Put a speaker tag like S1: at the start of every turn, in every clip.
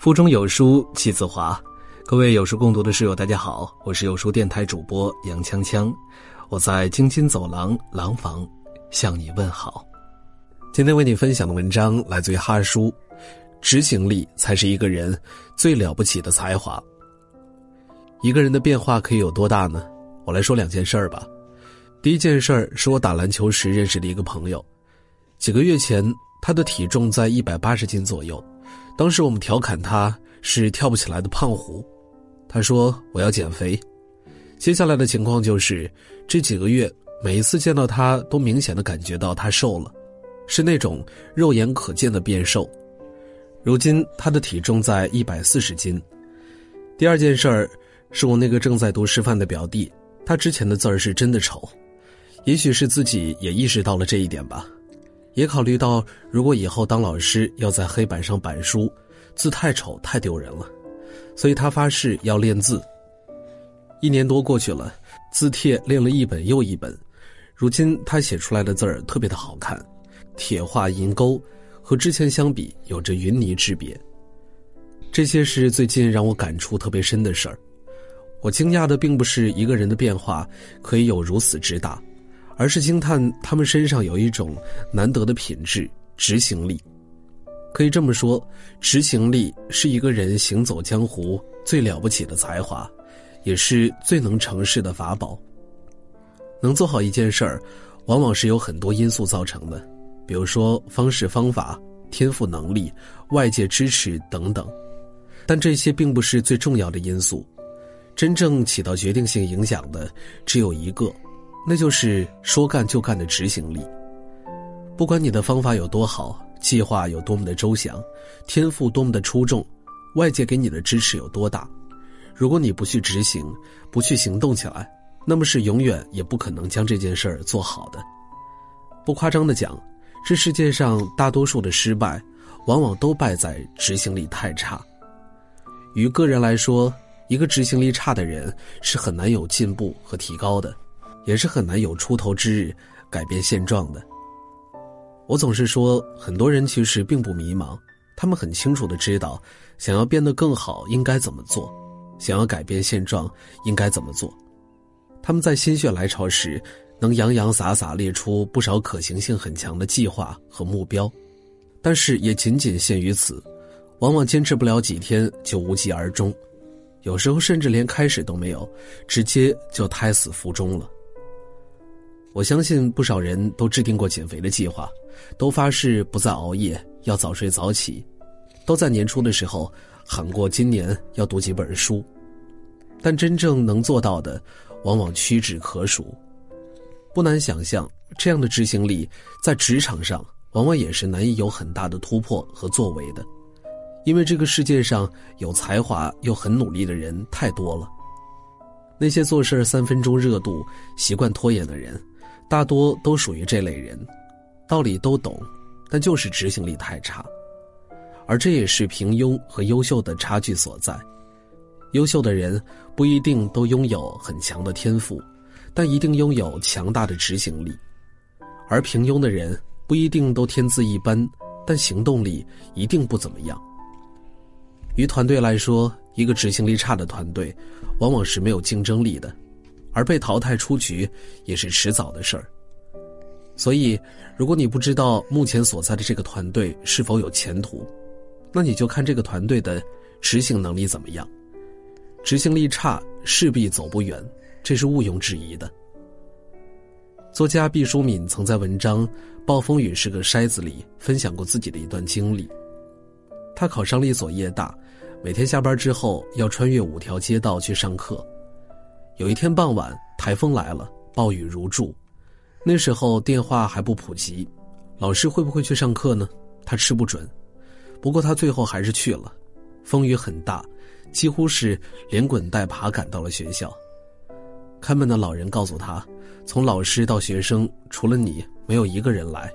S1: 腹中有书气自华，各位有书共读的室友，大家好，我是有书电台主播杨锵锵，我在京津走廊廊坊向你问好。今天为你分享的文章来自于哈叔，执行力才是一个人最了不起的才华。一个人的变化可以有多大呢？我来说两件事儿吧。第一件事儿是我打篮球时认识的一个朋友，几个月前他的体重在一百八十斤左右。当时我们调侃他是跳不起来的胖虎，他说我要减肥。接下来的情况就是，这几个月每一次见到他，都明显的感觉到他瘦了，是那种肉眼可见的变瘦。如今他的体重在一百四十斤。第二件事儿，是我那个正在读师范的表弟，他之前的字儿是真的丑，也许是自己也意识到了这一点吧。也考虑到，如果以后当老师要在黑板上板书，字太丑太丢人了，所以他发誓要练字。一年多过去了，字帖练了一本又一本，如今他写出来的字儿特别的好看，铁画银钩，和之前相比有着云泥之别。这些是最近让我感触特别深的事儿。我惊讶的并不是一个人的变化可以有如此之大。而是惊叹他们身上有一种难得的品质——执行力。可以这么说，执行力是一个人行走江湖最了不起的才华，也是最能成事的法宝。能做好一件事儿，往往是有很多因素造成的，比如说方式、方法、天赋、能力、外界支持等等。但这些并不是最重要的因素，真正起到决定性影响的只有一个。那就是说干就干的执行力。不管你的方法有多好，计划有多么的周详，天赋多么的出众，外界给你的支持有多大，如果你不去执行，不去行动起来，那么是永远也不可能将这件事儿做好的。不夸张的讲，这世界上大多数的失败，往往都败在执行力太差。于个人来说，一个执行力差的人是很难有进步和提高的。也是很难有出头之日，改变现状的。我总是说，很多人其实并不迷茫，他们很清楚的知道，想要变得更好应该怎么做，想要改变现状应该怎么做。他们在心血来潮时，能洋洋洒洒列出不少可行性很强的计划和目标，但是也仅仅限于此，往往坚持不了几天就无疾而终，有时候甚至连开始都没有，直接就胎死腹中了。我相信不少人都制定过减肥的计划，都发誓不再熬夜，要早睡早起，都在年初的时候喊过今年要读几本书，但真正能做到的，往往屈指可数。不难想象，这样的执行力在职场上往往也是难以有很大的突破和作为的，因为这个世界上有才华又很努力的人太多了。那些做事三分钟热度、习惯拖延的人。大多都属于这类人，道理都懂，但就是执行力太差，而这也是平庸和优秀的差距所在。优秀的人不一定都拥有很强的天赋，但一定拥有强大的执行力；而平庸的人不一定都天资一般，但行动力一定不怎么样。于团队来说，一个执行力差的团队，往往是没有竞争力的。而被淘汰出局也是迟早的事儿。所以，如果你不知道目前所在的这个团队是否有前途，那你就看这个团队的执行能力怎么样。执行力差，势必走不远，这是毋庸置疑的。作家毕淑敏曾在文章《暴风雨是个筛子》里分享过自己的一段经历。他考上了一所夜大，每天下班之后要穿越五条街道去上课。有一天傍晚，台风来了，暴雨如注。那时候电话还不普及，老师会不会去上课呢？他吃不准。不过他最后还是去了。风雨很大，几乎是连滚带爬赶到了学校。看门的老人告诉他，从老师到学生，除了你，没有一个人来。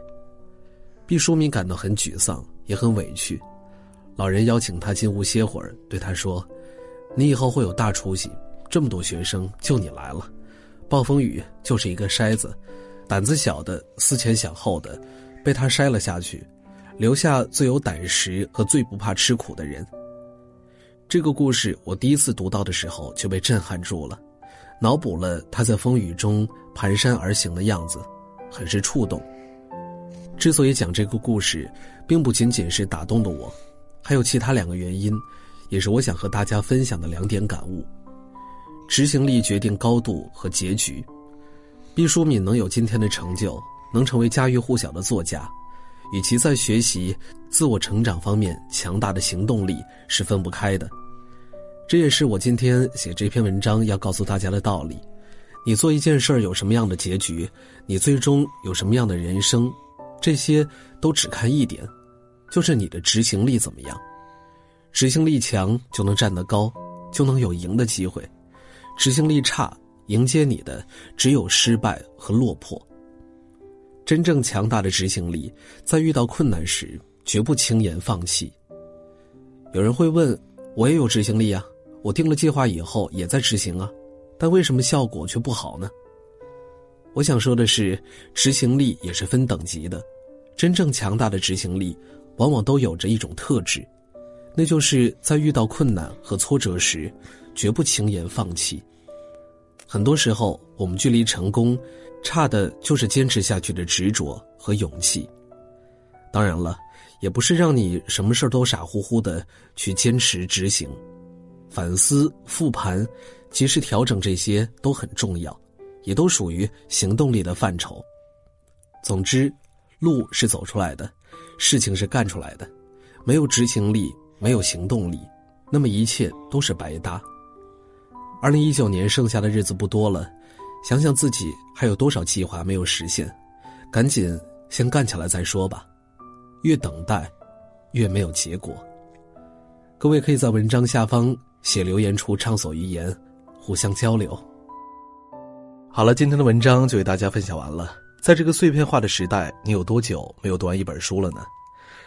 S1: 毕淑敏感到很沮丧，也很委屈。老人邀请他进屋歇会儿，对他说：“你以后会有大出息。”这么多学生，就你来了，暴风雨就是一个筛子，胆子小的、思前想后的，被他筛了下去，留下最有胆识和最不怕吃苦的人。这个故事我第一次读到的时候就被震撼住了，脑补了他在风雨中蹒跚而行的样子，很是触动。之所以讲这个故事，并不仅仅是打动了我，还有其他两个原因，也是我想和大家分享的两点感悟。执行力决定高度和结局。毕淑敏能有今天的成就，能成为家喻户晓的作家。与其在学习、自我成长方面强大的行动力是分不开的，这也是我今天写这篇文章要告诉大家的道理。你做一件事儿有什么样的结局，你最终有什么样的人生，这些都只看一点，就是你的执行力怎么样。执行力强就能站得高，就能有赢的机会；执行力差，迎接你的只有失败和落魄。真正强大的执行力，在遇到困难时绝不轻言放弃。有人会问：“我也有执行力啊，我定了计划以后也在执行啊，但为什么效果却不好呢？”我想说的是，执行力也是分等级的。真正强大的执行力，往往都有着一种特质，那就是在遇到困难和挫折时，绝不轻言放弃。很多时候，我们距离成功。差的就是坚持下去的执着和勇气。当然了，也不是让你什么事儿都傻乎乎的去坚持执行，反思、复盘、及时调整，这些都很重要，也都属于行动力的范畴。总之，路是走出来的，事情是干出来的。没有执行力，没有行动力，那么一切都是白搭。二零一九年剩下的日子不多了。想想自己还有多少计划没有实现，赶紧先干起来再说吧。越等待，越没有结果。各位可以在文章下方写留言处畅所欲言，互相交流。好了，今天的文章就为大家分享完了。在这个碎片化的时代，你有多久没有读完一本书了呢？